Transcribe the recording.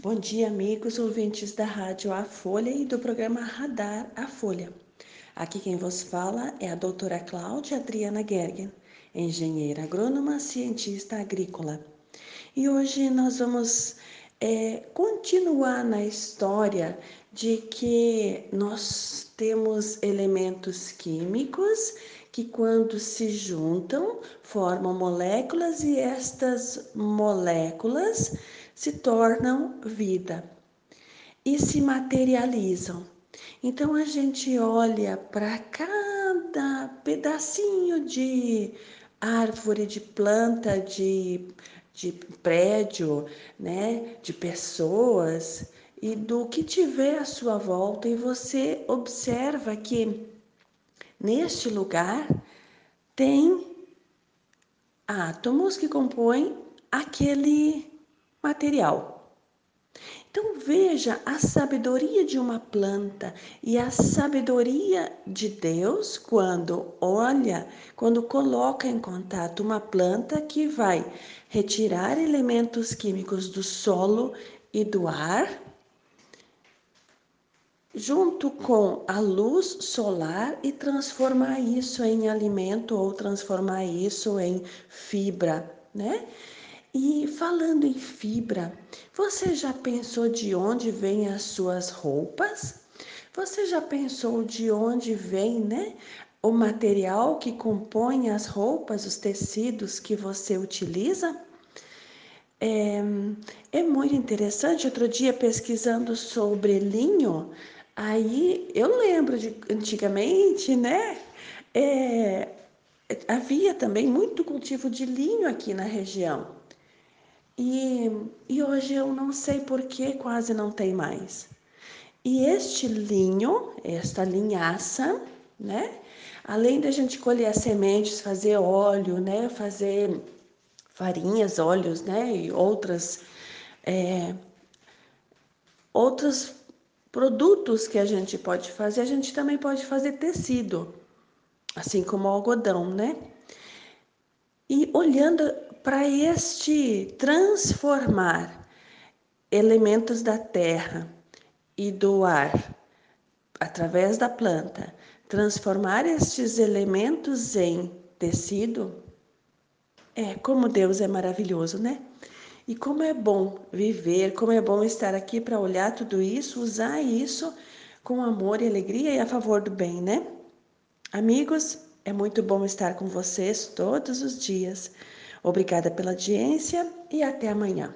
Bom dia, amigos ouvintes da Rádio A Folha e do programa Radar A Folha. Aqui quem vos fala é a doutora Cláudia Adriana Gergen, engenheira agrônoma, cientista agrícola. E hoje nós vamos é, continuar na história de que nós temos elementos químicos que, quando se juntam, formam moléculas e estas moléculas se tornam vida e se materializam. Então a gente olha para cada pedacinho de árvore, de planta, de, de prédio, né, de pessoas e do que tiver à sua volta e você observa que neste lugar tem átomos que compõem aquele material. Então veja a sabedoria de uma planta e a sabedoria de Deus quando olha, quando coloca em contato uma planta que vai retirar elementos químicos do solo e do ar, junto com a luz solar e transformar isso em alimento ou transformar isso em fibra, né? E falando em fibra, você já pensou de onde vêm as suas roupas? Você já pensou de onde vem, né, o material que compõe as roupas, os tecidos que você utiliza? É, é muito interessante. Outro dia, pesquisando sobre linho, aí eu lembro de antigamente, né? É, havia também muito cultivo de linho aqui na região. E, hoje eu não sei por que quase não tem mais. E este linho, esta linhaça, né? Além da gente colher as sementes, fazer óleo, né? Fazer farinhas, óleos, né? E outras, é, outros produtos que a gente pode fazer, a gente também pode fazer tecido, assim como o algodão, né? E olhando para este transformar elementos da terra e do ar através da planta, transformar estes elementos em tecido, é como Deus é maravilhoso, né? E como é bom viver, como é bom estar aqui para olhar tudo isso, usar isso com amor e alegria e a favor do bem, né? Amigos, é muito bom estar com vocês todos os dias. Obrigada pela audiência e até amanhã.